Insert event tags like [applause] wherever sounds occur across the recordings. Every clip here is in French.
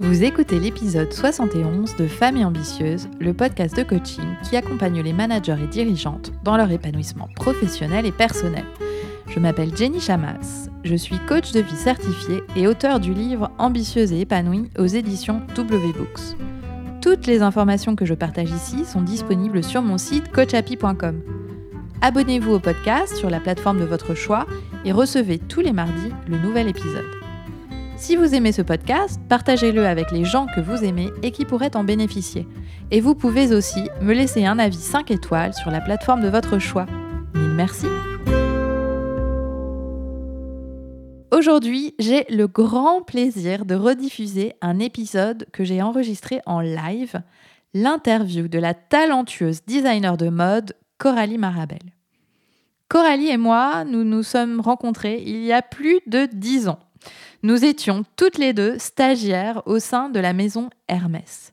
Vous écoutez l'épisode 71 de Femmes et Ambitieuses, le podcast de coaching qui accompagne les managers et dirigeantes dans leur épanouissement professionnel et personnel. Je m'appelle Jenny Chamas, je suis coach de vie certifiée et auteur du livre Ambitieuse et épanouie aux éditions W Books. Toutes les informations que je partage ici sont disponibles sur mon site coachapi.com. Abonnez-vous au podcast sur la plateforme de votre choix et recevez tous les mardis le nouvel épisode. Si vous aimez ce podcast, partagez-le avec les gens que vous aimez et qui pourraient en bénéficier. Et vous pouvez aussi me laisser un avis 5 étoiles sur la plateforme de votre choix. Mille merci. Aujourd'hui, j'ai le grand plaisir de rediffuser un épisode que j'ai enregistré en live, l'interview de la talentueuse designer de mode Coralie Marabel. Coralie et moi, nous nous sommes rencontrés il y a plus de dix ans. Nous étions toutes les deux stagiaires au sein de la maison Hermès.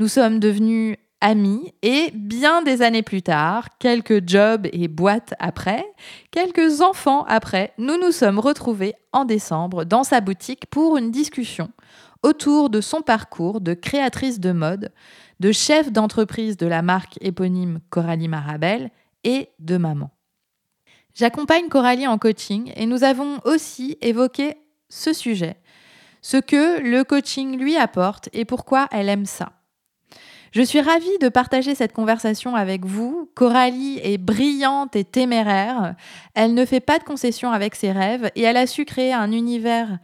Nous sommes devenus amis et bien des années plus tard, quelques jobs et boîtes après, quelques enfants après, nous nous sommes retrouvés en décembre dans sa boutique pour une discussion autour de son parcours de créatrice de mode, de chef d'entreprise de la marque éponyme Coralie Marabel et de maman. J'accompagne Coralie en coaching et nous avons aussi évoqué ce sujet, ce que le coaching lui apporte et pourquoi elle aime ça. Je suis ravie de partager cette conversation avec vous. Coralie est brillante et téméraire. Elle ne fait pas de concessions avec ses rêves et elle a su créer un univers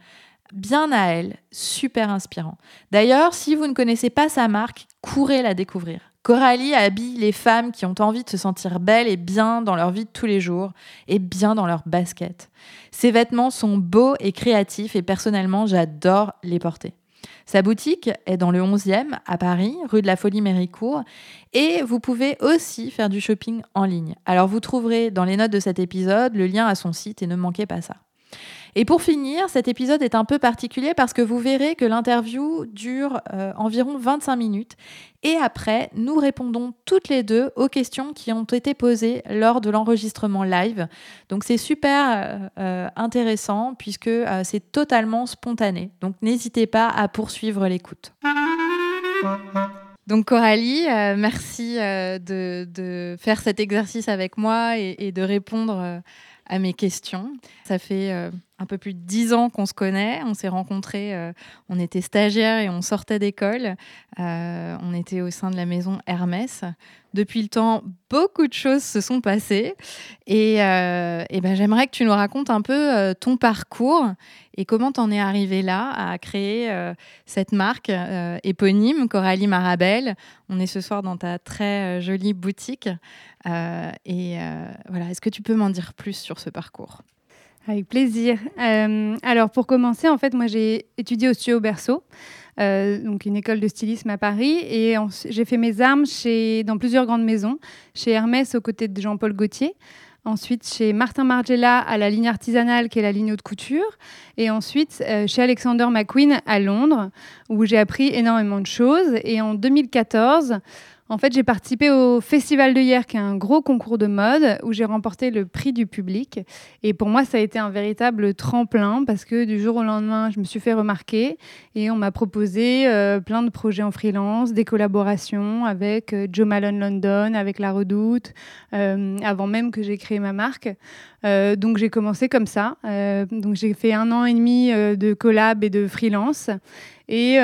bien à elle, super inspirant. D'ailleurs, si vous ne connaissez pas sa marque, courez la découvrir. Coralie habille les femmes qui ont envie de se sentir belles et bien dans leur vie de tous les jours et bien dans leur basket. Ses vêtements sont beaux et créatifs et personnellement, j'adore les porter. Sa boutique est dans le 11e à Paris, rue de la Folie Méricourt, et vous pouvez aussi faire du shopping en ligne. Alors vous trouverez dans les notes de cet épisode le lien à son site et ne manquez pas ça. Et pour finir, cet épisode est un peu particulier parce que vous verrez que l'interview dure euh, environ 25 minutes. Et après, nous répondons toutes les deux aux questions qui ont été posées lors de l'enregistrement live. Donc c'est super euh, euh, intéressant puisque c'est totalement spontané. Donc n'hésitez pas à poursuivre l'écoute. Donc Coralie, merci de, faire cet exercice avec moi et, de répondre à mes questions. Ça fait un peu plus de dix ans qu'on se connaît. On s'est rencontrés, euh, on était stagiaires et on sortait d'école. Euh, on était au sein de la maison Hermès. Depuis le temps, beaucoup de choses se sont passées. Et, et ben, j'aimerais que tu nous racontes un peu ton parcours et comment tu en es arrivé là à créer cette marque éponyme, Coralie Marabel. On est ce soir dans ta très jolie boutique. et voilà, est-ce que tu peux m'en dire plus sur ce parcours? Avec plaisir. Euh, alors pour commencer, en fait, moi j'ai étudié au Studio Berceau, euh, donc une école de stylisme à Paris, et j'ai fait mes armes chez, dans plusieurs grandes maisons, chez Hermès aux côtés de Jean-Paul Gaultier, ensuite chez Martin Margiela à la ligne artisanale qui est la ligne haute couture, et ensuite euh, chez Alexander McQueen à Londres, où j'ai appris énormément de choses. Et en 2014, en fait, j'ai participé au Festival de hier, qui est un gros concours de mode, où j'ai remporté le prix du public. Et pour moi, ça a été un véritable tremplin, parce que du jour au lendemain, je me suis fait remarquer et on m'a proposé euh, plein de projets en freelance, des collaborations avec euh, Joe Malone London, avec La Redoute, euh, avant même que j'ai créé ma marque. donc j'ai commencé comme ça. donc j'ai fait un an et demi de collab et de freelance. Et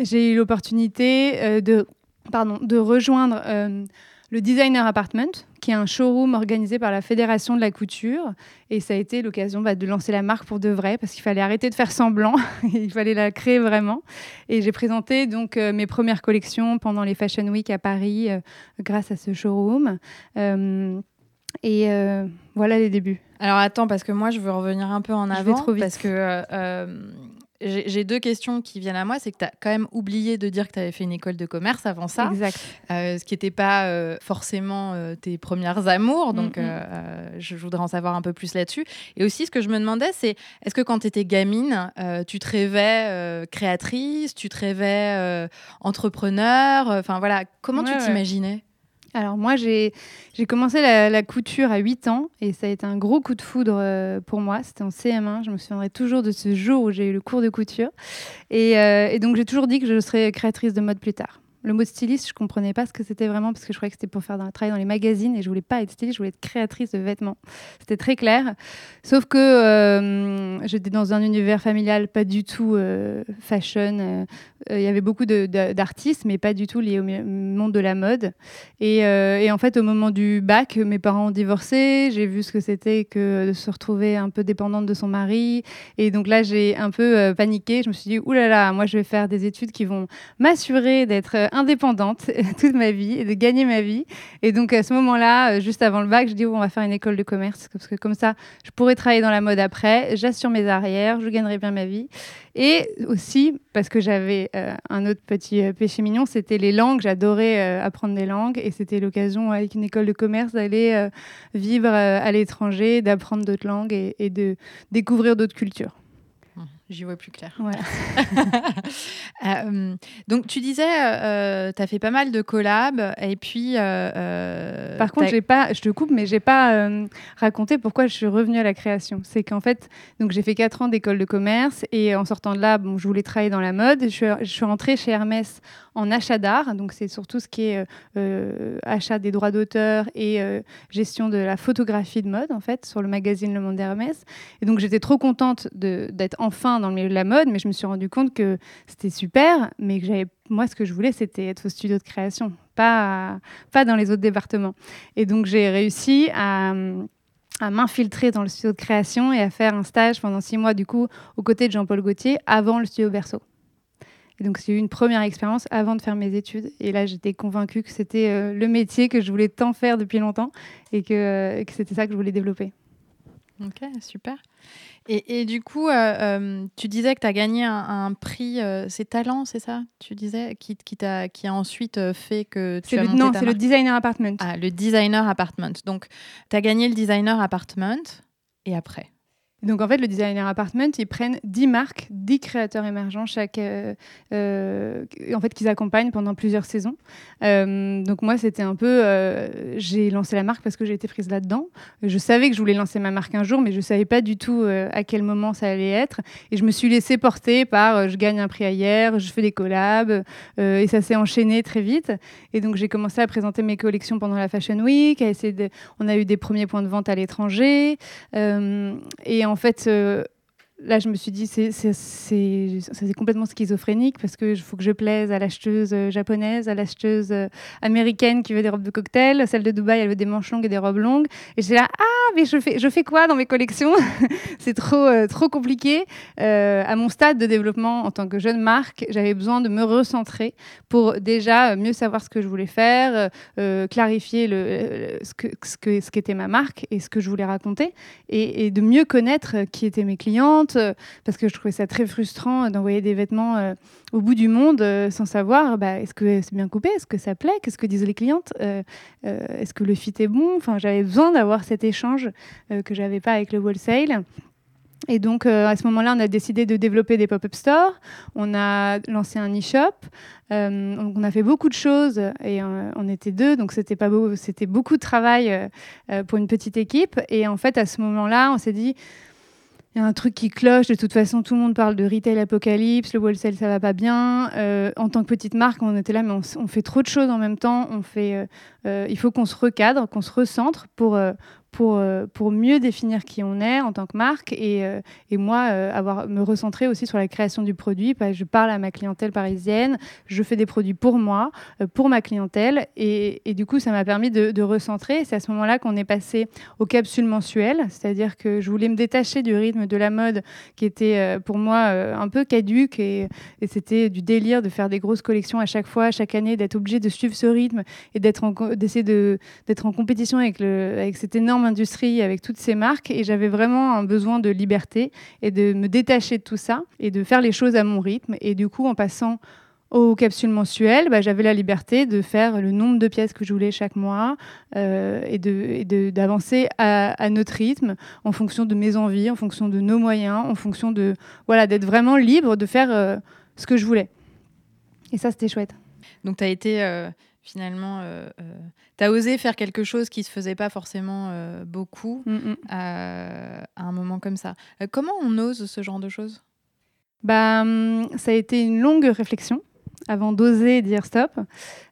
j'ai eu l'opportunité de pardon, de rejoindre euh, le Designer Apartment, qui est un showroom organisé par la Fédération de la couture. Et ça a été l'occasion bah, de lancer la marque pour de vrai, parce qu'il fallait arrêter de faire semblant, [laughs] il fallait la créer vraiment. Et j'ai présenté donc euh, mes premières collections pendant les Fashion Week à Paris, euh, grâce à ce showroom. et voilà les débuts. Alors attends, parce que moi je veux revenir un peu en avant, trop vite. parce que j'ai deux questions qui viennent à moi. C'est que tu as quand même oublié de dire que tu avais fait une école de commerce avant ça. Exact. Euh, ce qui n'était pas euh, forcément euh, tes premières amours. Donc, je voudrais en savoir un peu plus là-dessus. Et aussi, ce que je me demandais, c'est est-ce que quand tu étais gamine, tu te rêvais créatrice, tu te rêvais entrepreneur? Enfin, voilà, comment tu t'imaginais? Alors moi, j'ai commencé la, couture à 8 ans et ça a été un gros coup de foudre euh, pour moi. C'était en CM1. Je me souviendrai toujours de ce jour où j'ai eu le cours de couture. Et, euh, et donc j'ai toujours dit que je serais créatrice de mode plus tard le mot styliste, je comprenais pas ce que c'était vraiment parce que je croyais que c'était pour faire un travail dans les magazines et je voulais pas être styliste, je voulais être créatrice de vêtements. C'était très clair. Sauf que euh, j'étais dans un univers familial pas du tout euh, fashion. Euh, il y avait beaucoup d'artistes, mais pas du tout liés au monde de la mode. Et, en fait, au moment du bac, mes parents ont divorcé. J'ai vu ce que c'était que de se retrouver un peu dépendante de son mari. Et donc là, j'ai un peu paniqué. Je me suis dit, oulala, moi, je vais faire des études qui vont m'assurer d'être indépendante [laughs] toute ma vie et de gagner ma vie. Et donc à ce moment-là, euh, juste avant le bac, je dis on va faire une école de commerce parce que comme ça, je pourrais travailler dans la mode après, j'assure mes arrières, je gagnerai bien ma vie. Et aussi parce que j'avais euh, un autre petit euh, péché mignon, c'était les langues. J'adorais apprendre des langues et c'était l'occasion avec une école de commerce d'aller vivre à l'étranger, d'apprendre d'autres langues et de découvrir d'autres cultures. J'y vois plus clair. [laughs] Euh, donc, tu disais, euh, tu as fait pas mal de collabs et puis. Euh, Par contre, j'ai pas, je te coupe, mais j'ai pas raconté pourquoi je suis revenue à la création. C'est qu'en fait, donc j'ai fait 4 ans d'école de commerce et en sortant de là, bon, je voulais travailler dans la mode. Je suis, je suis rentrée chez Hermès en achat d'art. Donc, c'est surtout ce qui est achat des droits d'auteur et gestion de la photographie de mode, en fait, sur le magazine Le Monde d'Hermès. Et donc, j'étais trop contente d'être enfin dans le milieu de la mode, mais je me suis rendu compte que c'était super, mais que j'avais moi, ce que je voulais, c'était être au studio de création, pas, pas dans les autres départements. Et donc, j'ai réussi à, à m'infiltrer dans le studio de création et à faire un stage pendant six mois, du coup, aux côtés de Jean-Paul Gaultier, avant le studio Berceau. Et donc, c'est une première expérience avant de faire mes études. Et là, j'étais convaincue que c'était euh, le métier que je voulais tant faire depuis longtemps et que, que c'était ça que je voulais développer. Ok, super. Et, du coup, euh, euh, tu disais que tu as gagné un, prix, euh, c'est Talent, c'est ça Tu disais, qui, qui, a, qui a ensuite fait que tu as le, monté Non, c'est le Designer Apartment. Ah, le Designer Apartment. Donc, tu as gagné le Designer Apartment, et après? Donc en fait, le designer apartment, ils prennent 10 marques, 10 créateurs émergents chaque, euh, euh, en fait, qu'ils accompagnent pendant plusieurs saisons. Euh, donc moi, c'était un peu, j'ai lancé la marque parce que j'ai été prise là-dedans. Je savais que je voulais lancer ma marque un jour, mais je savais pas du tout à quel moment ça allait être. Et je me suis laissée porter par, je gagne un prix ailleurs, je fais des collabs, et ça s'est enchaîné très vite. Et donc j'ai commencé à présenter mes collections pendant la Fashion Week, on a eu des premiers points de vente à l'étranger, et en en fait, euh, là, je me suis dit, c'est complètement schizophrénique parce qu'il faut que je plaise à l'acheteuse euh, japonaise, à l'acheteuse euh, américaine qui veut des robes de cocktail, celle de Dubaï, elle veut des manches longues et des robes longues. Et j'ai là, ah, mais je fais, quoi dans mes collections [laughs] C'est trop, euh, compliqué. à mon stade de développement en tant que jeune marque, j'avais besoin de me recentrer pour déjà mieux savoir ce que je voulais faire, clarifier ce qu'était que, ma marque et ce que je voulais raconter, et de mieux connaître qui étaient mes clientes euh, parce que je trouvais ça très frustrant d'envoyer des vêtements euh, au bout du monde euh, sans savoir bah, est-ce que c'est bien coupé, est-ce que ça plaît, qu'est-ce que disent les clientes, est-ce que le fit est bon? Enfin, j'avais besoin d'avoir cet échange que j'avais pas avec le wholesale. Et donc, à ce moment-là, on a décidé de développer des pop-up stores. On a lancé un e-shop. on a fait beaucoup de choses et on était deux, donc c'était pas beau, c'était beaucoup de travail pour une petite équipe. Et en fait, à ce moment-là, on s'est dit, il y a un truc qui cloche. De toute façon, tout le monde parle de retail apocalypse, le wholesale, ça va pas bien. Euh, en tant que petite marque, on était là, mais on, fait trop de choses en même temps. On fait, euh, euh, il faut qu'on se recadre, qu'on se recentre pour, pour, euh, pour mieux définir qui on est en tant que marque et, euh, et moi, euh, avoir, me recentrer aussi sur la création du produit. Je parle à ma clientèle parisienne, je fais des produits pour moi, pour ma clientèle et, et du coup, ça m'a permis de, recentrer. C'est à ce moment-là qu'on est passé aux capsules mensuelles, c'est-à-dire que je voulais me détacher du rythme de la mode qui était pour moi un peu caduque et, et c'était du délire de faire des grosses collections à chaque fois, chaque année, d'être obligé de suivre ce rythme et d'être d'essayer d'être en compétition avec, le, avec cette énorme industrie avec toutes ces marques et j'avais vraiment un besoin de liberté et de me détacher de tout ça et de faire les choses à mon rythme. Et du coup, en passant aux capsules mensuelles, bah, j'avais la liberté de faire le nombre de pièces que je voulais chaque mois euh, et d'avancer à, notre rythme en fonction de mes envies, en fonction de nos moyens, en fonction de voilà d'être vraiment libre de faire euh, ce que je voulais. Et ça, c'était chouette. Donc, tu as été euh, finalement, tu as osé faire quelque chose qui se faisait pas forcément beaucoup Mm, mm. à un moment comme ça. comment on ose ce genre de choses? Bah, hum, ça a été une longue réflexion avant d'oser dire stop.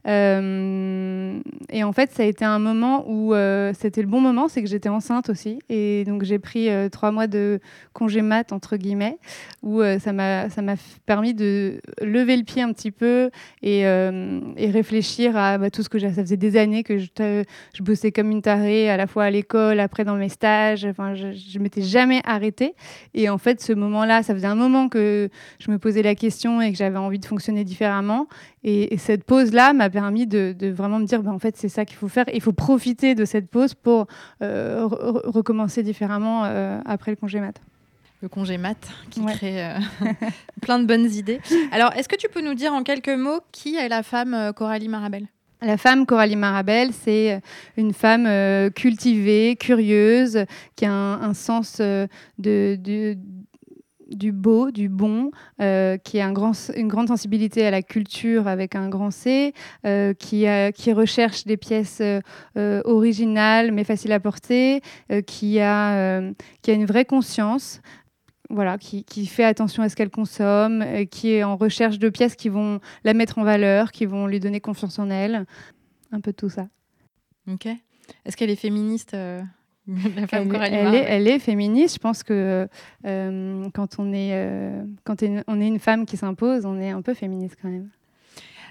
Euh, et en fait, ça a été un moment où euh, c'était le bon moment, c'est que j'étais enceinte aussi. Et donc, j'ai pris euh, trois mois de congé mat, entre guillemets, où ça m'a permis de lever le pied un petit peu et, et réfléchir à bah, tout ce que j'ai. Ça faisait des années que je bossais comme une tarée, à la fois à l'école, après dans mes stages. Enfin, je, je m'étais jamais arrêtée. Et en fait, ce moment-là, ça faisait un moment que je me posais la question et que j'avais envie de fonctionner différemment. Et, et cette pause-là m'a permis de, de vraiment me dire, ben, en fait, c'est ça qu'il faut faire. Il faut profiter de cette pause pour euh, re- re- recommencer différemment euh, après le congé mat. Le congé mat qui Ouais. crée euh, [laughs] [laughs] plein de bonnes idées. Alors, est-ce que tu peux nous dire en quelques mots qui est la femme Coralie Marabel? La femme Coralie Marabel, c'est une femme euh, cultivée, curieuse, qui a un, un sens euh, de, de- du beau, du bon, euh, qui a une grande sensibilité à la culture avec un grand C, euh, qui, a- qui recherche des pièces euh, euh, originales mais faciles à porter, euh, qui, a, euh, une vraie conscience. Voilà, qui, qui fait attention à ce qu'elle consomme, euh, qui est en recherche de pièces qui vont la mettre en valeur, qui vont lui donner confiance en elle. Un peu tout ça. Ok. Est-ce qu'elle est féministe, euh, [laughs] la femme Elle, Coralie elle est, elle est féministe. Je pense que euh, quand, on est, euh, quand on est une femme qui s'impose, on est un peu féministe quand même.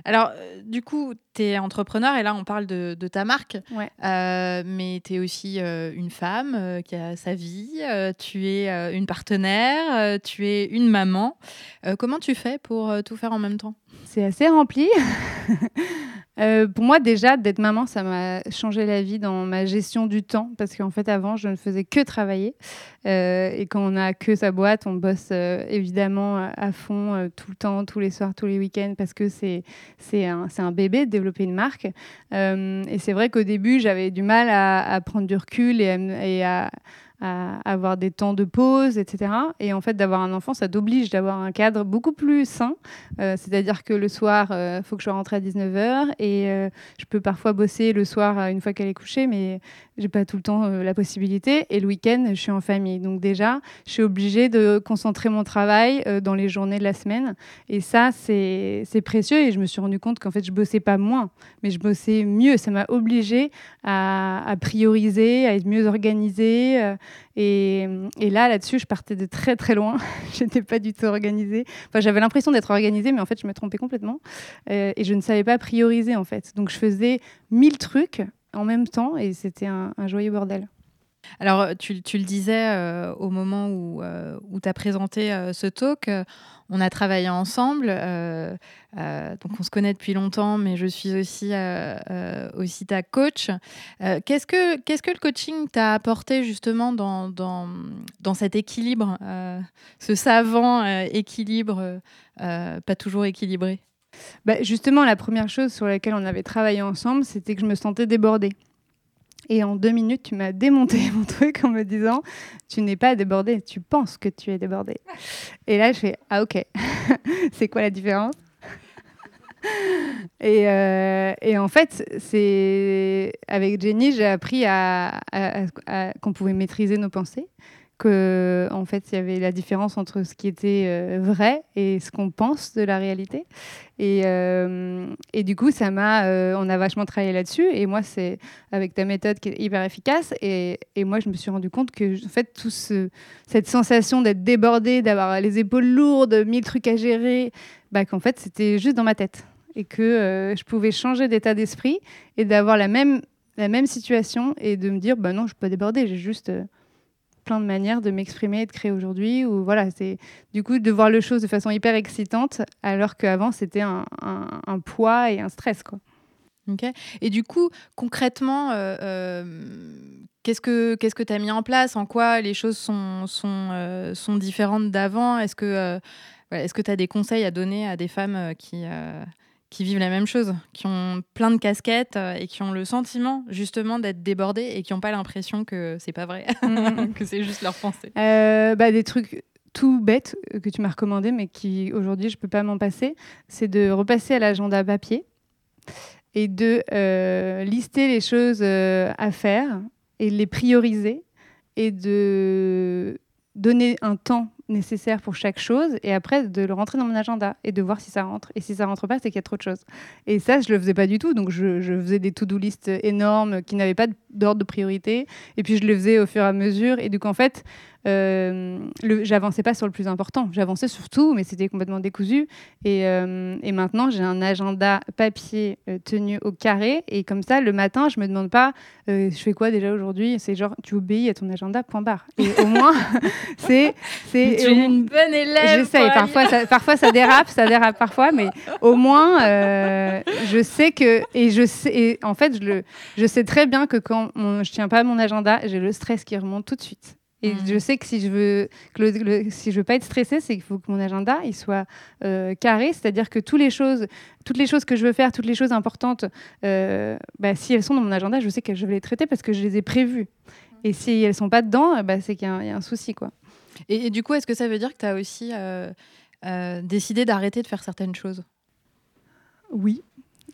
Alors, euh, du coup, tu es entrepreneur et là, on parle de, de ta marque. Ouais. Euh, mais tu es aussi euh, une femme euh, qui a sa vie. tu es une partenaire. tu es une maman. Comment tu fais pour tout faire en même temps? C'est assez rempli. [laughs] Euh, pour moi, déjà, d'être maman, ça m'a changé la vie dans ma gestion du temps. Parce qu'en fait, avant, je ne faisais que travailler. Euh, et quand on n'a que sa boîte, on bosse euh, évidemment à- fond, tout le temps, tous les soirs, tous les week-ends, parce que c'est un, un bébé de développer une marque. Et c'est vrai qu'au début, j'avais du mal à, prendre du recul et à, avoir des temps de pause, etc. Et en fait, d'avoir un enfant, ça t'oblige d'avoir un cadre beaucoup plus sain. C'est-à-dire que le soir, il faut que je sois rentrée à 19h et euh, je peux parfois bosser le soir euh, une fois qu'elle est couchée, mais j'ai pas tout le temps euh, la possibilité. Et le week-end, je suis en famille. Donc déjà, je suis obligée de concentrer mon travail dans les journées de la semaine. Et ça, c'est précieux. Et je me suis rendu compte qu'en fait, je bossais pas moins, mais je bossais mieux. Ça m'a obligée à prioriser, à être mieux organisée. Et, là, là-dessus, je partais de très très loin. [laughs] je n'étais pas du tout organisée. Enfin, j'avais l'impression d'être organisée, mais en fait, je me trompais complètement. Euh, et je ne savais pas prioriser, en fait. Donc, je faisais mille trucs en même temps et c'était un joyeux bordel. Alors, tu, tu le disais euh, au moment où, euh, tu as présenté euh, ce talk, euh, on a travaillé ensemble. euh, euh, donc, on se connaît depuis longtemps, mais je suis aussi, euh, euh, ta coach. Euh, qu'est-ce, que, le coaching t'a apporté justement dans, cet équilibre, euh, ce savant euh, équilibre, euh, pas toujours équilibré? Bah, justement, la première chose sur laquelle on avait travaillé ensemble, c'était que je me sentais débordée. Et en deux minutes, tu m'as démonté [laughs] mon truc en me disant Tu n'es pas débordée, tu penses que tu es débordée. Et là, je fais Ah, ok. [laughs] c'est quoi la différence? [laughs] Et, euh, et en fait, c'est avec Jenny, j'ai appris à- qu'on pouvait maîtriser nos pensées, que en fait, il y avait la différence entre ce qui était euh, vrai et ce qu'on pense de la réalité. Et, euh, du coup, ça m'a, euh, on a vachement travaillé là-dessus. Et moi, c'est avec ta méthode qui est hyper efficace. Et, et moi, je me suis rendu compte que, en fait, tout ce, cette sensation d'être débordée, d'avoir les épaules lourdes, mille trucs à gérer, bah, qu'en fait, c'était juste dans ma tête. Et que je pouvais changer d'état d'esprit et d'avoir la même, la même situation et de me dire, bah non, je peux déborder, j'ai juste plein de manières de m'exprimer et de créer aujourd'hui. Ou voilà, c'est du coup de voir les choses de façon hyper excitante, alors qu'avant, c'était un, poids et un stress. Quoi. Ok. Et du coup, concrètement, euh, euh, qu'est-ce que qu'est-ce que tu as mis en place? En quoi les choses sont, sont, euh, sont différentes d'avant? Est-ce que est-ce que tu as des conseils à donner à des femmes qui, qui vivent la même chose, qui ont plein de casquettes euh, et qui ont le sentiment justement d'être débordées et qui n'ont pas l'impression que c'est pas vrai, Mhm. [laughs] que c'est juste leur pensée Euh, bah, des trucs tout bêtes euh, que tu m'as recommandé, mais qui aujourd'hui je peux pas m'en passer, c'est de repasser à l'agenda papier et de euh, lister les choses euh, à faire et les prioriser et de donner un temps nécessaire pour chaque chose et après de le rentrer dans mon agenda et de voir si ça rentre. Et si ça rentre pas, c'est qu'il y a trop de choses. Et ça, je le faisais pas du tout. Donc je, faisais des to-do list énormes qui n'avaient pas d'ordre de priorité. Et puis je le faisais au fur et à mesure. Et du coup, en fait, j'avançais pas sur le plus important. J'avançais sur tout, mais c'était complètement décousu. Et, euh, et maintenant, j'ai un agenda papier euh, tenu au carré. Et comme ça, le matin, je me demande pas, euh, je fais quoi déjà aujourd'hui? C'est genre, tu obéis à ton agenda, point barre. Et au moins, [laughs] c'est. c'est tu es une bonne élève. J'essaye. Parfois ça, parfois, ça dérape, ça dérape parfois, mais au moins, je sais que. Et je sais. Et en fait, je, le, je sais très bien que quand je tiens pas à mon agenda, j'ai le stress qui remonte tout de suite. Et mm. je sais que si je veux que si je veux pas être stressée, c'est qu'il faut que mon agenda il soit euh, carré, c'est-à-dire que toutes les choses, toutes les choses que je veux faire, toutes les choses importantes, euh, bah, si elles sont dans mon agenda, je sais que je vais les traiter parce que je les ai prévues. Mm. Et si elles sont pas dedans, bah, c'est qu'il y, a un souci, quoi. Et, du coup, est-ce que ça veut dire que tu as aussi euh, décidé d'arrêter de faire certaines choses? Oui. [laughs]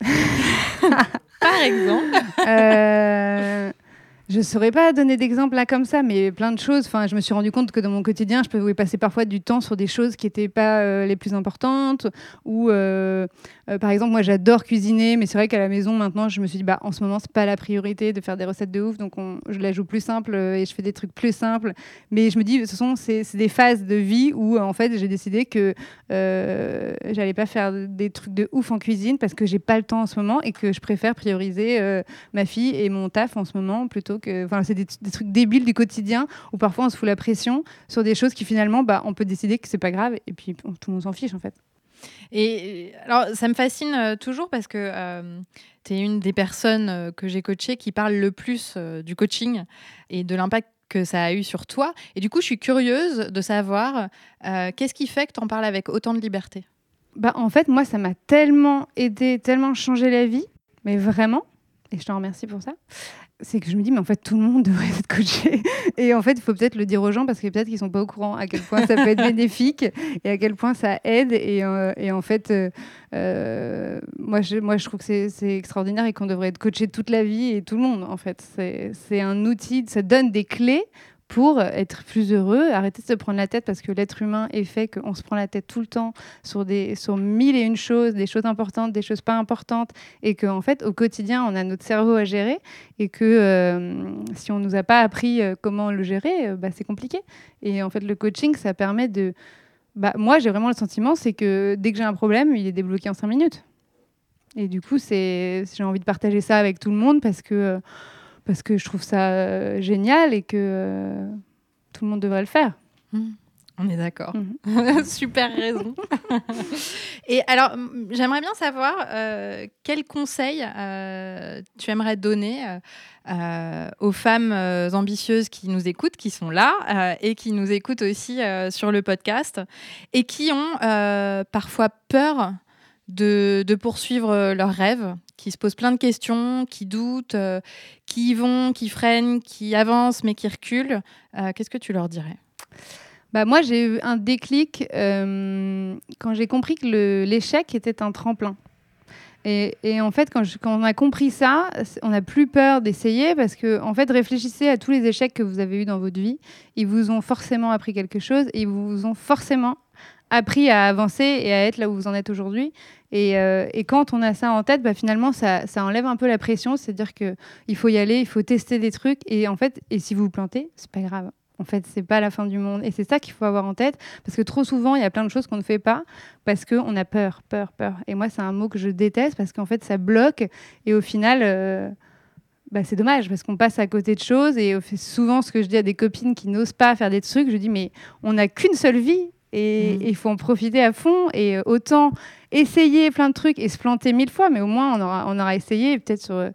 Par exemple je ne saurais pas donner d'exemple là comme ça, mais plein de choses. Enfin, je me suis rendu compte que dans mon quotidien, je pouvais passer parfois du temps sur des choses qui n'étaient pas euh, les plus importantes. Ou, euh, euh, par exemple, moi, j'adore cuisiner, mais c'est vrai qu'à la maison, maintenant, je me suis dit, bah, en ce moment, c'est pas la priorité de faire des recettes de ouf, donc je la joue plus simple et je fais des trucs plus simples. Mais je me dis, ce sont c'est des phases de vie où, en fait, j'ai décidé que j'allais pas faire des trucs de ouf en cuisine parce que j'ai pas le temps en ce moment et que je préfère prioriser ma fille et mon taf en ce moment plutôt Enfin, c'est des, trucs débiles du quotidien où parfois on se fout la pression sur des choses qui finalement, bah, on peut décider que c'est pas grave et puis tout le monde s'en fiche en fait. Et alors, ça me fascine euh, toujours parce que euh, tu es une des personnes euh, que j'ai coachées qui parle le plus du coaching et de l'impact que ça a eu sur toi. Et du coup, je suis curieuse de savoir qu'est-ce qui fait que tu en parles avec autant de liberté? Bah, En fait, moi, ça m'a tellement aidé, tellement changé la vie, mais vraiment, et je te remercie pour ça c'est que je me dis, mais en fait, tout le monde [laughs] devrait être coaché. Et en fait, il faut peut-être le dire aux gens parce que peut-être qu'ils sont pas au courant à quel point ça peut être [laughs] bénéfique et à quel point ça aide. Et, euh, et en fait, euh, euh, moi, je, moi, je trouve que c'est extraordinaire et qu'on devrait être coaché toute la vie et tout le monde, en fait. C'est un outil, ça donne des clés pour être plus heureux, arrêter de se prendre la tête parce que l'être humain est fait qu'on se prend la tête tout le temps sur, des, sur mille et une choses, des choses importantes, des choses pas importantes, et qu'en en fait, au quotidien, on a notre cerveau à gérer, et que euh, si on nous a pas appris euh, comment le gérer, euh, bah, c'est compliqué. Et en fait, le coaching, ça permet de... Bah, moi, j'ai vraiment le sentiment, c'est que dès que j'ai un problème, il est débloqué en cinq minutes. Et du coup, j'ai envie de partager ça avec tout le monde parce que parce que je trouve ça euh, génial et que euh, tout le monde devrait le faire. Mmh. On est d'accord. Mmh. [laughs] Super raison. [laughs] et alors, j'aimerais bien savoir euh, quels conseils tu aimerais donner aux femmes ambitieuses qui nous écoutent, qui sont là et qui nous écoutent aussi sur le podcast et qui ont parfois peur de, de poursuivre leurs rêves, qui se posent plein de questions, qui doutent, euh, qui y vont, qui freinent, qui avancent mais qui reculent. Euh, qu'est-ce que tu leur dirais? Bah moi, j'ai eu un déclic euh, quand j'ai compris que l'échec était un tremplin. Et, en fait, quand, quand, on a compris ça, on n'a plus peur d'essayer parce que, en fait, réfléchissez à tous les échecs que vous avez eus dans votre vie. Ils vous ont forcément appris quelque chose et ils vous ont forcément appris à avancer et à être là où vous en êtes aujourd'hui. Et, euh, quand on a ça en tête, bah, finalement, ça, ça, enlève un peu la pression. C'est-à-dire qu'il faut y aller, il faut tester des trucs. Et en fait, et si vous vous plantez, c'est pas grave. En fait, c'est pas la fin du monde. Et c'est ça qu'il faut avoir en tête. Parce que trop souvent, il y a plein de choses qu'on ne fait pas parce qu'on a peur, peur, peur. Et moi, c'est un mot que je déteste parce qu'en fait, ça bloque. Et au final, euh, bah, c'est dommage parce qu'on passe à côté de choses. Et souvent, ce que je dis à des copines qui n'osent pas faire des trucs, je dis, mais on n'a qu'une seule vie et mmh. il faut en profiter à fond. Et euh, autant essayer plein de trucs et se planter mille fois, mais au moins on aura, on aura essayé. Peut-être sur,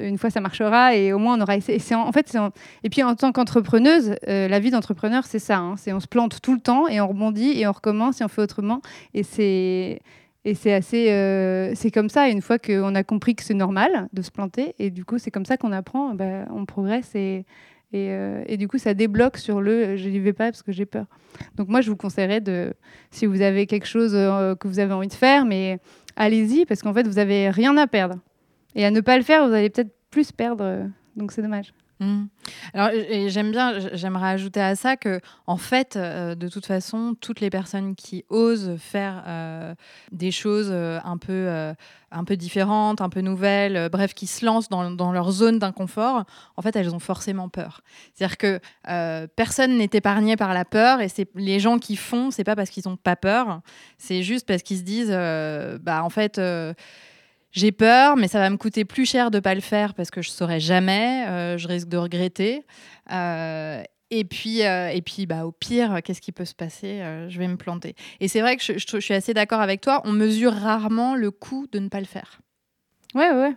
une fois ça marchera et au moins on aura essayé. Et en, fait, et puis en tant qu'entrepreneuse, euh, la vie d'entrepreneur, c'est ça. Hein. c'est on se plante tout le temps et on rebondit et on recommence et on fait autrement. Et c'est et c'est assez, euh, c'est comme ça. Une fois qu'on a compris que c'est normal de se planter, et du coup c'est comme ça qu'on apprend, bah, on progresse et euh, et, du coup, ça débloque sur le je n'y vais pas parce que j'ai peur. Donc, moi, je vous conseillerais de, si vous avez quelque chose euh, que vous avez envie de faire, mais allez-y parce qu'en fait, vous n'avez rien à perdre. Et à ne pas le faire, vous allez peut-être plus perdre. Donc c'est dommage. Mmh. Alors, j'aime bien, j'aimerais ajouter à ça que, en fait, euh, de toute façon, toutes les personnes qui osent faire euh, des choses euh, un peu, un peu différentes, un peu nouvelles, bref, qui se lancent dans, leur zone d'inconfort, en fait, elles ont forcément peur. C'est-à-dire que personne n'est épargné par la peur, et c'est les gens qui font, c'est pas parce qu'ils n'ont pas peur, c'est juste parce qu'ils se disent, bah, en fait j'ai peur, mais ça va me coûter plus cher de pas le faire parce que je saurais jamais, euh, je risque de regretter. Euh, et puis, euh, et puis bah, au pire, qu'est-ce qui peut se passer Je vais me planter. Et c'est vrai que je, je, suis assez d'accord avec toi, on mesure rarement le coût de ne pas le faire. Ouais, ouais.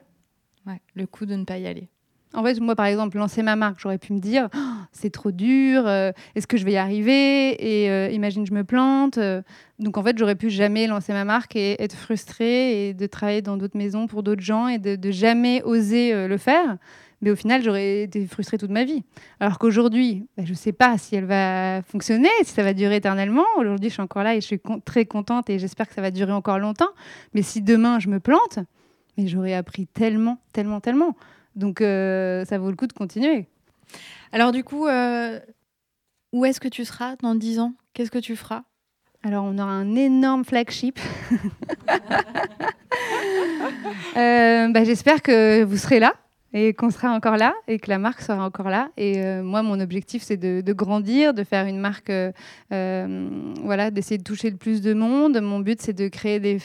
Ouais, le coût de ne pas y aller. En fait, moi, par exemple, lancer ma marque, j'aurais pu me dire, oh, c'est trop dur, euh, est-ce que je vais y arriver? Et euh, imagine, je me plante. Euh. donc, en fait, j'aurais pu jamais lancer ma marque et être frustrée et de travailler dans d'autres maisons pour d'autres gens et de, jamais oser le faire. Mais au final, j'aurais été frustrée toute ma vie. Alors qu'aujourd'hui, bah, je ne sais pas si elle va fonctionner, si ça va durer éternellement. Aujourd'hui, je suis encore là et je suis très contente et j'espère que ça va durer encore longtemps. Mais si demain, je me plante, mais j'aurais appris tellement, tellement, tellement. Donc, euh, ça vaut le coup de continuer. Alors, du coup, euh, où est-ce que tu seras dans 10 ans? Qu'est-ce que tu feras? Alors, on aura un énorme flagship. [laughs] Euh, bah, j'espère que vous serez là et qu'on sera encore là et que la marque sera encore là. Et euh, moi, mon objectif, c'est de, grandir, de faire une marque, euh, euh, voilà, d'essayer de toucher le plus de monde. Mon but, c'est de créer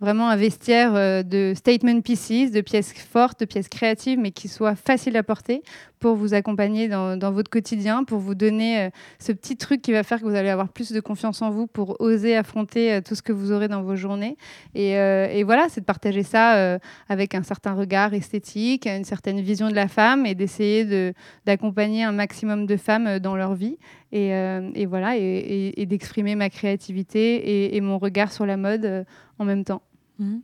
vraiment un vestiaire de statement pieces, de pièces fortes, de pièces créatives, mais qui soient faciles à porter pour vous accompagner dans, votre quotidien, pour vous donner ce petit truc qui va faire que vous allez avoir plus de confiance en vous pour oser affronter tout ce que vous aurez dans vos journées. Et, et voilà, c'est de partager ça avec un certain regard esthétique, une certaine vision de la femme et d'essayer d'accompagner un maximum de femmes euh, dans leur vie. Et, euh, voilà, et, d'exprimer ma créativité et, mon regard sur la mode euh, en même temps. Mmh.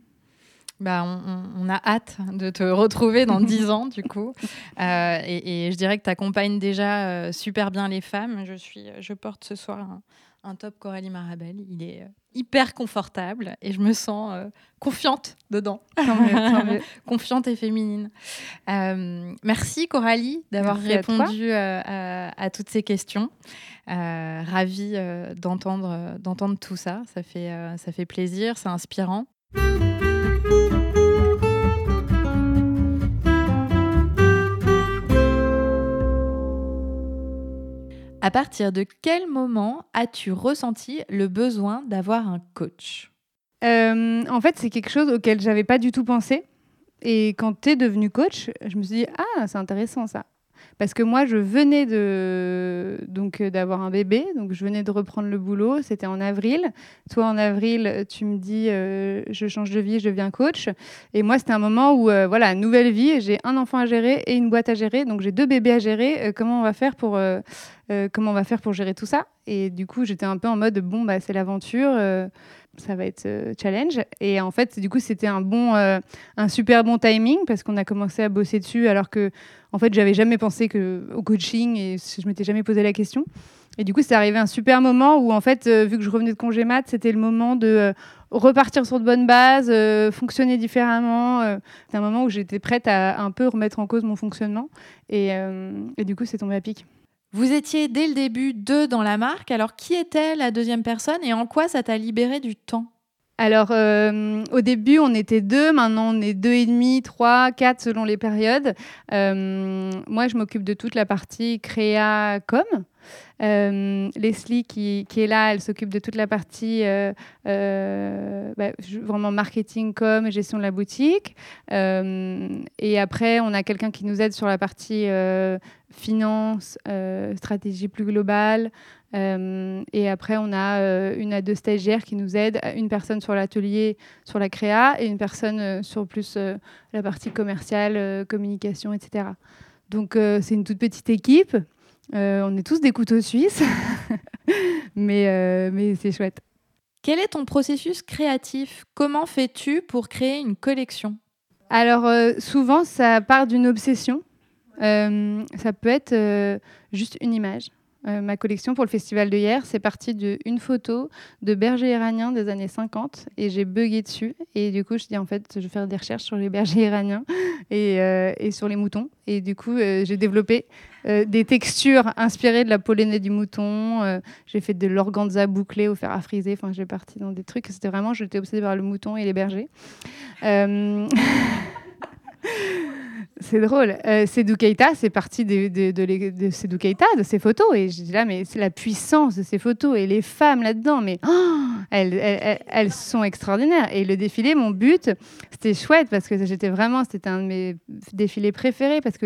Bah, on, a hâte de te retrouver dans dix ans, du coup. et, je dirais que tu accompagnes déjà super bien les femmes. Je, suis, je porte ce soir un, un top Coralie Marabel. Il est euh, hyper confortable et je me sens euh, confiante dedans. [laughs] confiante et féminine. Euh, merci Coralie d'avoir répondu à, toutes ces questions. ravie d'entendre d'entendre tout ça. Ça fait, ça fait plaisir, c'est inspirant. À partir de quel moment as-tu ressenti le besoin d'avoir un coach? Euh, En fait, c'est quelque chose auquel j'avais pas du tout pensé. Et quand tu es devenu coach, je me suis dit ah c'est intéressant ça. Parce que moi, je venais de donc euh, d'avoir un bébé, donc je venais de reprendre le boulot. C'était en avril. Toi, en avril, tu me dis, euh, je change de vie, je deviens coach. Et moi, c'était un moment où, voilà, nouvelle vie. J'ai un enfant à gérer et une boîte à gérer, donc j'ai deux bébés à gérer. comment on va faire pour euh, comment on va faire pour gérer tout ça? Et du coup, j'étais un peu en mode bon, bah, c'est l'aventure, euh, ça va être euh, challenge. Et en fait, du coup, c'était un bon, un super bon timing parce qu'on a commencé à bosser dessus alors que, en fait, j'avais jamais pensé au coaching et je m'étais jamais posé la question. Et du coup, c'est arrivé un super moment où, en fait, vu que je revenais de congé mat, c'était le moment de repartir sur de bonnes bases, fonctionner différemment. c'est un moment où j'étais prête à, un peu remettre en cause mon fonctionnement. Et du coup, c'est tombé à pic. Vous étiez dès le début deux dans la marque. Alors, qui était la deuxième personne et en quoi ça t'a libéré du temps? Alors, euh, au début, on était deux. Maintenant, on est deux et demi, trois, quatre selon les périodes. Euh, moi, je m'occupe de toute la partie créa com. Euh, Leslie, qui, est là, elle s'occupe de toute la partie bah, vraiment marketing, com, gestion de la boutique. et après, on a quelqu'un qui nous aide sur la partie finance, stratégie plus globale. Et après, on a une à deux stagiaires qui nous aident, une personne sur l'atelier, sur la créa, et une personne sur plus la partie commerciale, communication, etc. Donc, c'est une toute petite équipe. Euh, on est tous des couteaux suisses, [laughs] mais, euh, mais c'est chouette. Quel est ton processus créatif? Comment fais-tu pour créer une collection? Alors, euh, souvent, ça part d'une obsession. ça peut être juste une image. Euh, ma collection pour le festival de hier, c'est parti d'une photo de bergers iraniens des années 50 et j'ai bugué dessus. Et du coup, je dis en fait, je vais faire des recherches sur les bergers iraniens [laughs] et, euh, et sur les moutons. Et du coup, euh, j'ai développé des textures inspirées de la pollenée du mouton. j'ai fait de l'organza bouclé au fer à friser. Enfin, j'ai parti dans des trucs. C'était vraiment, j'étais obsédée par le mouton et les bergers. [laughs] C'est drôle. Euh, Keita, c'est parti de, de, de, Sedou Keita, de ses photos. Et je dis là, mais c'est la puissance de ces photos. Et les femmes là-dedans, mais oh, elles, sont extraordinaires. Et le défilé, mon but, c'était chouette parce que j'étais vraiment, c'était un de mes défilés préférés parce que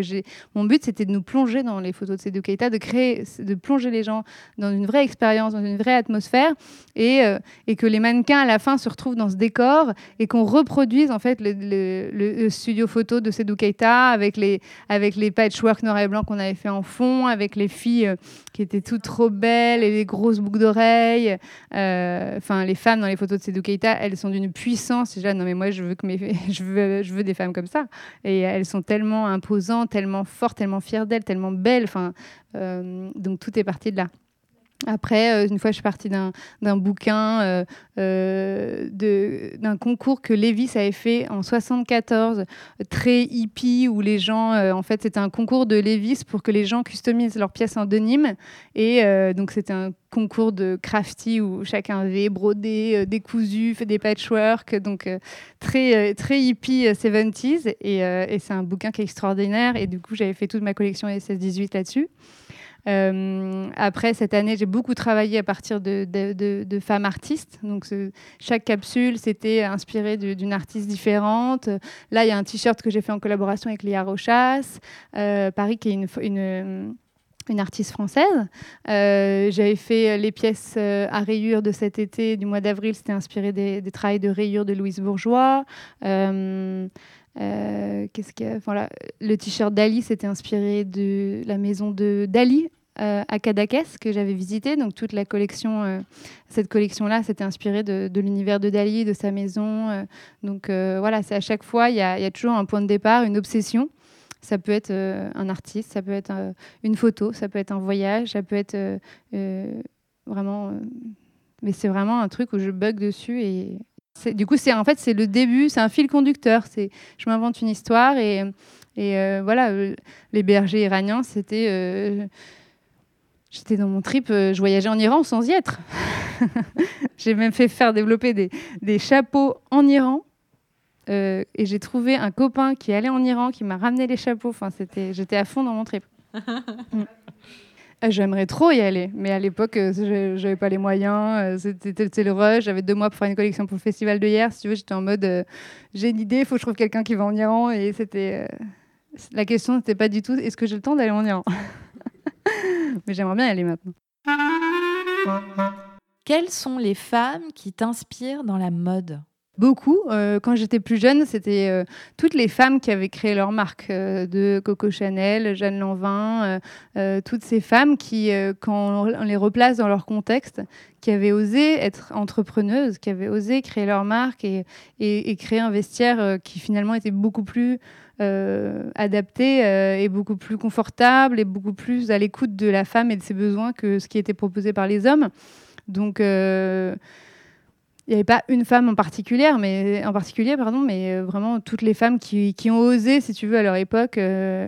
mon but, c'était de nous plonger dans les photos de Sedou Keita, de créer, de plonger les gens dans une vraie expérience, dans une vraie atmosphère et, euh, et que les mannequins à la fin se retrouvent dans ce décor et qu'on reproduise en fait le studio photo de Sedou Keita avec les, avec les patchwork noir et blanc qu'on avait fait en fond, avec les filles euh, qui étaient toutes trop belles et les grosses boucles d'oreilles. Euh, enfin, les femmes dans les photos de Sedou Keita, elles sont d'une puissance. Déjà, non, mais moi, je veux, que mes... [laughs] je, veux, je veux des femmes comme ça. Et elles sont tellement imposantes, tellement fortes, tellement fières d'elles, tellement belles. Enfin, euh, donc, tout est parti de là. Après, euh, une fois, je suis partie d'un bouquin, euh, euh, d'un concours que Lévis avait fait en 74, très hippie, où les gens, en fait, c'était un concours de Lévis pour que les gens customisent leurs pièces en denim. Et donc, c'était un concours de crafty où chacun avait brodé, décousu, fait des patchwork, donc très, très hippie 70s. Et, et c'est un bouquin qui est extraordinaire. Et du coup, j'avais fait toute ma collection SS18 là-dessus. Euh, après, cette année, j'ai beaucoup travaillé à partir de, femmes artistes. Donc, chaque capsule, c'était inspiré d'une artiste différente. Là, il y a un t-shirt que j'ai fait en collaboration avec Léa Rochas, euh, Paris, qui est une une artiste française. Euh, j'avais fait les pièces à rayures de cet été, du mois d'avril, c'était inspiré des, des travaux de rayures de Louise Bourgeois. Euh, qu'est-ce que voilà le t-shirt d'Ali c'était inspiré de la maison de d'Ali euh, à Cadaqués que j'avais visité. Donc toute la collection, euh, cette collection-là, c'était inspiré de, l'univers de Dali, de sa maison. Euh. donc voilà, c'est à chaque fois, il y, a toujours un point de départ, une obsession. Ça peut être un artiste, ça peut être une photo, ça peut être un voyage, ça peut être vraiment. mais c'est vraiment un truc où je bug dessus et du coup, c'est en fait c'est le début, c'est un fil conducteur. C'est je m'invente une histoire et, et voilà, les bergers iraniens, c'était J'étais dans mon trip, euh, je voyageais en Iran sans y être. [laughs] j'ai même fait faire développer des, des chapeaux en Iran. Euh, et j'ai trouvé un copain qui allait en Iran, qui m'a ramené les chapeaux. Enfin, c'était, j'étais à fond dans mon trip. [laughs] Mm. Euh, j'aimerais trop y aller, mais à l'époque, je j'avais pas les moyens. C'était le rush. J'avais deux mois pour faire une collection pour le festival de hier. Si tu veux, j'étais en mode j'ai une idée, il faut que je trouve quelqu'un qui va en Iran. Et c'était la question n'était pas du tout est-ce que j'ai le temps d'aller en Iran? [laughs] Mais j'aimerais bien y aller maintenant. Quelles sont les femmes qui t'inspirent dans la mode? Beaucoup. Euh, quand j'étais plus jeune, c'était euh, toutes les femmes qui avaient créé leur marque, euh, de Coco Chanel, Jeanne Lanvin, toutes ces femmes qui, quand on les replace dans leur contexte, qui avaient osé être entrepreneuses, qui avaient osé créer leur marque et, et créer un vestiaire qui finalement était beaucoup plus adapté et beaucoup plus confortable et beaucoup plus à l'écoute de la femme et de ses besoins que ce qui était proposé par les hommes. Donc il n'y avait pas une femme en particulier, mais, en particulier, pardon, mais vraiment toutes les femmes qui, qui, ont osé, si tu veux, à leur époque,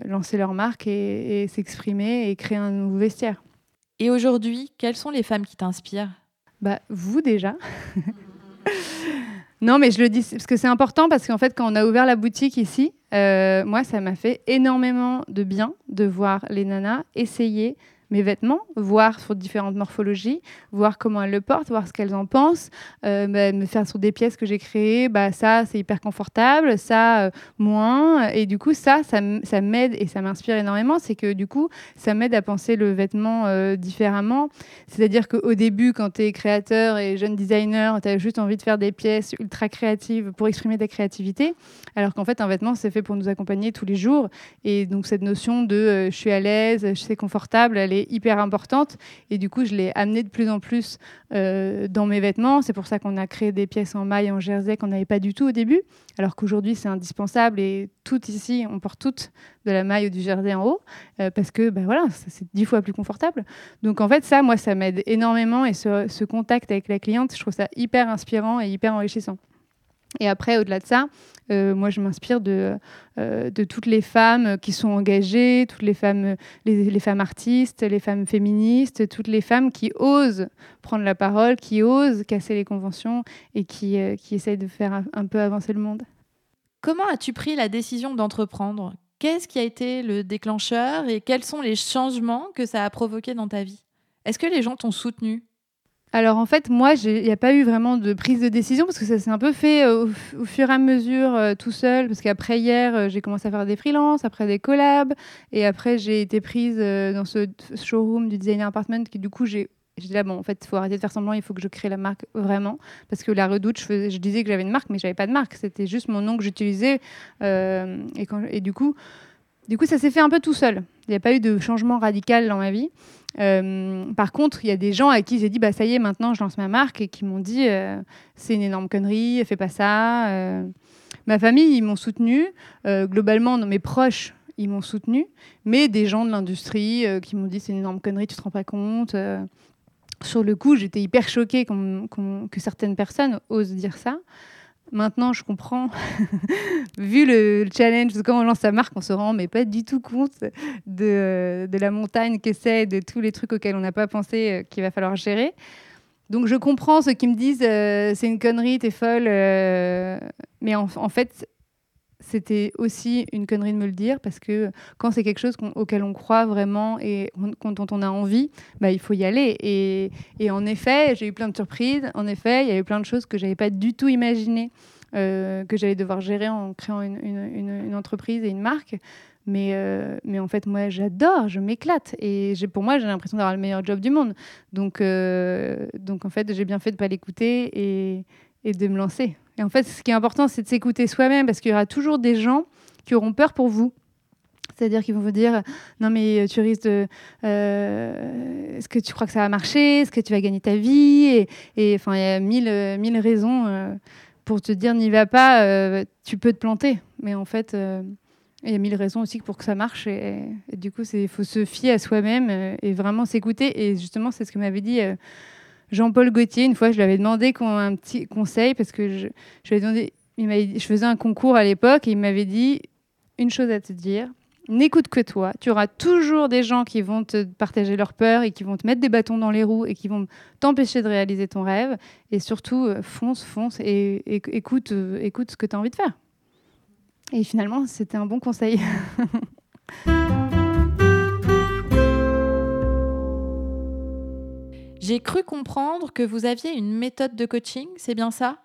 lancer leur marque et, et s'exprimer et créer un nouveau vestiaire. Et aujourd'hui, quelles sont les femmes qui t'inspirent? Bah, Vous déjà. [laughs] Non, mais je le dis parce que c'est important parce qu'en fait, quand on a ouvert la boutique ici, euh, moi, ça m'a fait énormément de bien de voir les nanas essayer mes vêtements, voir sur différentes morphologies, voir comment elles le portent, voir ce qu'elles en pensent, euh, bah, me faire sur des pièces que j'ai créées, bah, ça c'est hyper confortable, ça euh, moins. Et du coup, ça, ça, m'aide et ça m'inspire énormément. C'est que du coup, ça m'aide à penser le vêtement euh, différemment. C'est-à-dire qu'au début, quand tu es créateur et jeune designer, tu as juste envie de faire des pièces ultra créatives pour exprimer ta créativité. Alors qu'en fait, un vêtement, c'est fait pour nous accompagner tous les jours. Et donc, cette notion de je suis à l'aise, je suis confortable, elle est hyper importante. Et du coup, je l'ai amenée de plus en plus euh, dans mes vêtements. C'est pour ça qu'on a créé des pièces en maille, en jersey qu'on n'avait pas du tout au début, alors qu'aujourd'hui, c'est indispensable. Et tout ici, on porte toutes de la maille ou du jersey en haut, euh, parce que ben voilà, c'est dix fois plus confortable. Donc en fait, ça, moi, ça m'aide énormément. Et ce, ce contact avec la cliente, je trouve ça hyper inspirant et hyper enrichissant. Et après, au-delà de ça, euh, moi, je m'inspire de, euh, de toutes les femmes qui sont engagées, toutes les femmes, les, femmes artistes, les femmes féministes, toutes les femmes qui osent prendre la parole, qui osent casser les conventions et qui, euh, qui essayent de faire un, peu avancer le monde. Comment as-tu pris la décision d'entreprendre? Qu'est-ce qui a été le déclencheur et quels sont les changements que ça a provoqué dans ta vie? Est-ce que les gens t'ont soutenu? Alors en fait, moi, il n'y a pas eu vraiment de prise de décision parce que ça s'est un peu fait euh, au, fur et à mesure euh, tout seul. Parce qu'après hier, euh, j'ai commencé à faire des freelances, après des collabs, et après j'ai été prise dans ce showroom du designer apartment qui du coup j'ai dit là, bon, en fait, il faut arrêter de faire semblant, il faut que je crée la marque vraiment. Parce que la redoute, je, disais que j'avais une marque, mais j'avais pas de marque. C'était juste mon nom que j'utilisais. et, et du coup, du coup, ça s'est fait un peu tout seul. Il n'y a pas eu de changement radical dans ma vie. Euh, par contre, il y a des gens à qui j'ai dit bah ça y est, maintenant je lance ma marque et qui m'ont dit euh, c'est une énorme connerie, fais pas ça. Euh. ma famille, ils m'ont soutenu. globalement, mes proches, ils m'ont soutenu. Mais des gens de l'industrie qui m'ont dit c'est une énorme connerie, tu te rends pas compte. sur le coup, j'étais hyper choquée que certaines personnes osent dire ça. Maintenant, je comprends, [laughs] vu le, challenge quand on lance sa marque, on se rend mais pas du tout compte de, de la montagne que c'est, de tous les trucs auxquels on n'a pas pensé euh, qu'il va falloir gérer. Donc je comprends ceux qui me disent euh, c'est une connerie, t'es folle, euh, mais en, fait c'était aussi une connerie de me le dire parce que quand c'est quelque chose auquel on croit vraiment et dont on a envie, bah, il faut y aller. Et, en effet, j'ai eu plein de surprises. En effet, il y a eu plein de choses que j'avais pas du tout imaginées euh, que j'allais devoir gérer en créant une, entreprise et une marque. Mais, euh, mais en fait, moi, j'adore, je m'éclate. Et pour moi, j'ai l'impression d'avoir le meilleur job du monde. Donc, euh, en fait, j'ai bien fait de ne pas l'écouter et de me lancer. Et en fait, ce qui est important, c'est de s'écouter soi-même parce qu'il y aura toujours des gens qui auront peur pour vous. C'est-à-dire qu'ils vont vous dire non mais tu risques de euh, est-ce que tu crois que ça va marcher? Est-ce que tu vas gagner ta vie? Et enfin il y a mille, mille raisons euh, pour te dire n'y va pas euh, tu peux te planter mais en fait il y a mille raisons aussi pour que ça marche. Et, du coup il faut se fier à soi-même et vraiment s'écouter. Et justement c'est ce que m'avait dit Jean-Paul Gaultier, une fois, je lui avais demandé un petit conseil parce que je, je, demandé, il je faisais un concours à l'époque et il m'avait dit une chose à te dire. N'écoute que toi. Tu auras toujours des gens qui vont te partager leur peur et qui vont te mettre des bâtons dans les roues et qui vont t'empêcher de réaliser ton rêve. Et surtout, euh, fonce, fonce et, écoute, euh, écoute ce que tu as envie de faire. Et finalement, c'était un bon conseil. [laughs] J'ai cru comprendre que vous aviez une méthode de coaching, c'est bien ça?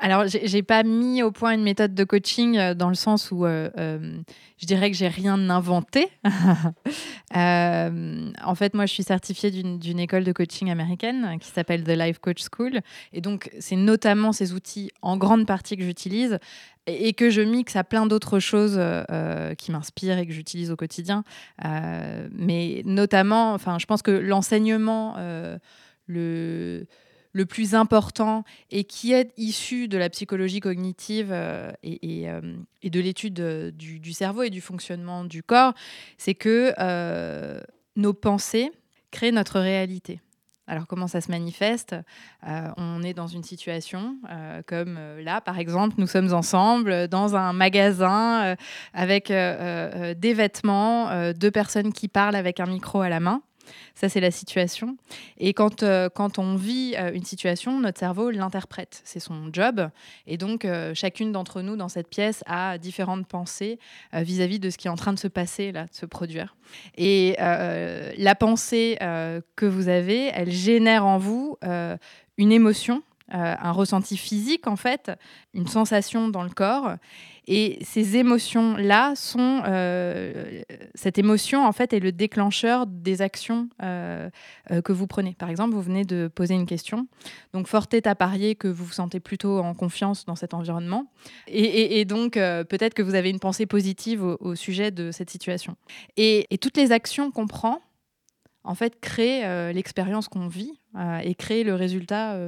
Alors, j'ai pas mis au point une méthode de coaching euh, dans le sens où euh, euh, je dirais que j'ai rien inventé. [laughs] en fait, moi, je suis certifiée d'une école de coaching américaine qui s'appelle The Life Coach School. Et donc, c'est notamment ces outils en grande partie que j'utilise et, que je mixe à plein d'autres choses qui m'inspirent et que j'utilise au quotidien. mais notamment, enfin, je pense que l'enseignement, le le plus important et qui est issu de la psychologie cognitive euh, euh, et, de l'étude euh, du, cerveau et du fonctionnement du corps, c'est que nos pensées créent notre réalité. Alors comment ça se manifeste? On est dans une situation comme là, par exemple, nous sommes ensemble dans un magasin avec des vêtements, deux personnes qui parlent avec un micro à la main. Ça, c'est la situation. Et quand, euh, quand on vit euh, une situation, notre cerveau l'interprète. C'est son job. Et donc, euh, chacune d'entre nous dans cette pièce a différentes pensées vis-à-vis de ce qui est en train de se passer, là, de se produire. Et la pensée que vous avez, elle génère en vous une émotion un ressenti physique en fait, une sensation dans le corps. Et ces émotions-là sont, euh, cette émotion en fait est le déclencheur des actions euh, que vous prenez. Par exemple, vous venez de poser une question, donc fort est à parier que vous vous sentez plutôt en confiance dans cet environnement, et, donc peut-être que vous avez une pensée positive au, sujet de cette situation. Et toutes les actions qu'on prend en fait, crée l'expérience qu'on vit et crée le résultat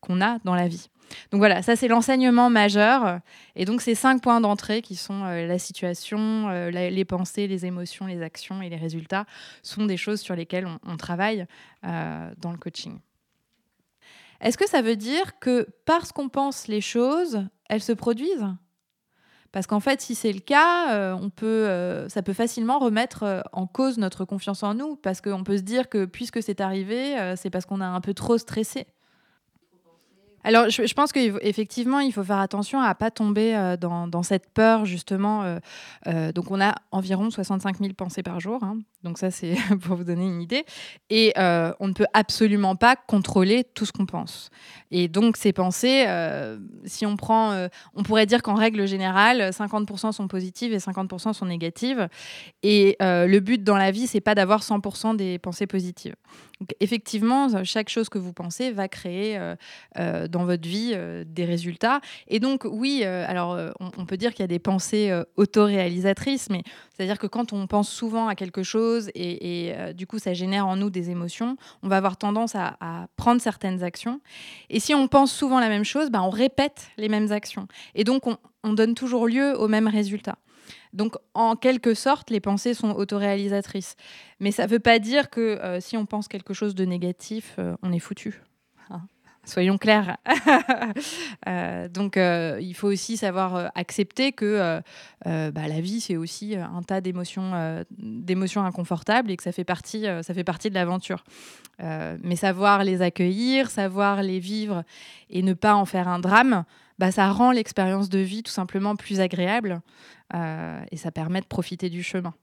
qu'on a dans la vie. Donc voilà, ça c'est l'enseignement majeur. Et donc ces cinq points d'entrée qui sont euh, la situation, euh, les pensées, les émotions, les actions et les résultats sont des choses sur lesquelles on, travaille euh, dans le coaching. Est-ce que ça veut dire que parce qu'on pense les choses, elles se produisent? Parce qu'en fait, si c'est le cas, on peut, ça peut facilement remettre en cause notre confiance en nous, parce qu'on peut se dire que puisque c'est arrivé, c'est parce qu'on a un peu trop stressé. Alors, je, pense qu'effectivement, il faut faire attention à ne pas tomber euh, dans, cette peur, justement. Euh, euh, donc, on a environ 65 000 pensées par jour. Hein. Donc, ça, c'est [laughs] pour vous donner une idée. Et on ne peut absolument pas contrôler tout ce qu'on pense. Et donc, ces pensées, si on prend. on pourrait dire qu'en règle générale, 50% sont positives et 50% sont négatives. Et le but dans la vie, c'est pas d'avoir 100% des pensées positives. Donc, effectivement, chaque chose que vous pensez va créer dans votre vie euh, des résultats. Et donc, oui, euh, alors euh, on, peut dire qu'il y a des pensées autoréalisatrices, mais c'est-à-dire que quand on pense souvent à quelque chose et, du coup ça génère en nous des émotions, on va avoir tendance à, prendre certaines actions. Et si on pense souvent la même chose, bah, on répète les mêmes actions. Et donc, on, on donne toujours lieu aux mêmes résultats. Donc, en quelque sorte, les pensées sont autoréalisatrices. Mais ça ne veut pas dire que si on pense quelque chose de négatif, on est foutu. Soyons clairs. [laughs] Euh, donc, euh, il faut aussi savoir euh, accepter que bah, la vie, c'est aussi un tas d'émotions, d'émotions inconfortables et que ça fait partie, ça fait partie de l'aventure. mais savoir les accueillir, savoir les vivre et ne pas en faire un drame, bah, ça rend l'expérience de vie tout simplement plus agréable et ça permet de profiter du chemin.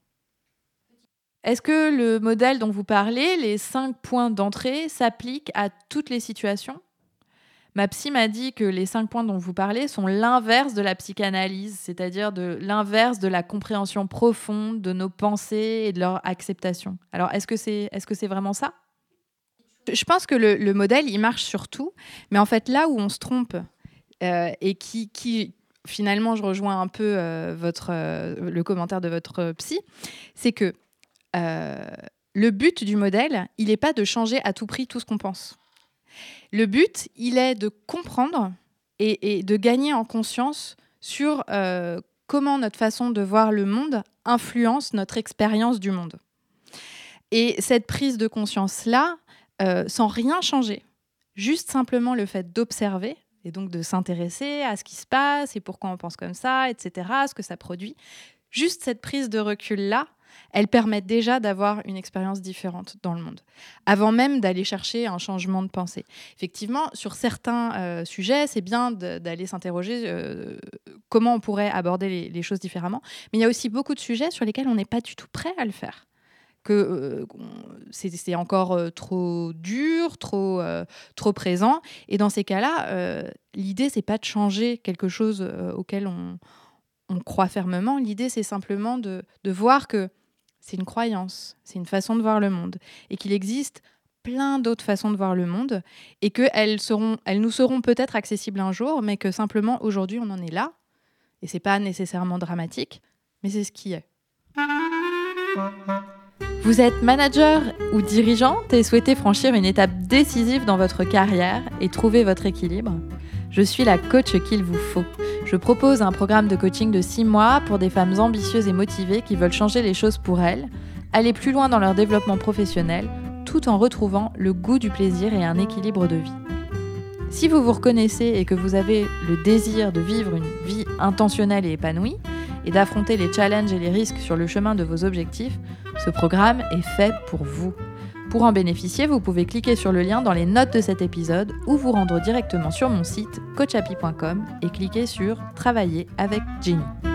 Est-ce que le modèle dont vous parlez, les cinq points d'entrée, s'applique à toutes les situations? Ma psy m'a dit que les cinq points dont vous parlez sont l'inverse de la psychanalyse, c'est-à-dire de l'inverse de la compréhension profonde de nos pensées et de leur acceptation. Alors, est-ce que c'est est -ce vraiment ça? Je pense que le, modèle, il marche sur tout, mais en fait, là où on se trompe euh, et qui, qui, finalement, je rejoins un peu euh, votre, euh, le commentaire de votre psy, c'est que le but du modèle, il n'est pas de changer à tout prix tout ce qu'on pense. Le but, il est de comprendre et, de gagner en conscience sur euh, comment notre façon de voir le monde influence notre expérience du monde. Et cette prise de conscience-là, euh, sans rien changer, juste simplement le fait d'observer, et donc de s'intéresser à ce qui se passe et pourquoi on pense comme ça, etc., ce que ça produit, juste cette prise de recul-là, elles permettent déjà d'avoir une expérience différente dans le monde, avant même d'aller chercher un changement de pensée. Effectivement, sur certains euh, sujets, c'est bien d'aller s'interroger euh, comment on pourrait aborder les, choses différemment, mais il y a aussi beaucoup de sujets sur lesquels on n'est pas du tout prêt à le faire que euh, c'est encore trop dur, trop, trop présent. Et dans ces cas-là, l'idée, c'est pas de changer quelque chose auquel on, on, croit fermement. L'idée, c'est simplement de, de, voir que c'est une croyance, c'est une façon de voir le monde, et qu'il existe plein d'autres façons de voir le monde, et qu'elles elles nous seront peut-être accessibles un jour, mais que simplement aujourd'hui on en est là, et c'est pas nécessairement dramatique, mais c'est ce qui est. Vous êtes manager ou dirigeante et souhaitez franchir une étape décisive dans votre carrière et trouver votre équilibre? Je suis la coach qu'il vous faut. Je propose un programme de coaching de 6 mois pour des femmes ambitieuses et motivées qui veulent changer les choses pour elles, aller plus loin dans leur développement professionnel, tout en retrouvant le goût du plaisir et un équilibre de vie. Si vous vous reconnaissez et que vous avez le désir de vivre une vie intentionnelle et épanouie, et d'affronter les challenges et les risques sur le chemin de vos objectifs, ce programme est fait pour vous. Pour en bénéficier, vous pouvez cliquer sur le lien dans les notes de cet épisode ou vous rendre directement sur mon site coachapi.com et cliquer sur Travailler avec Jenny.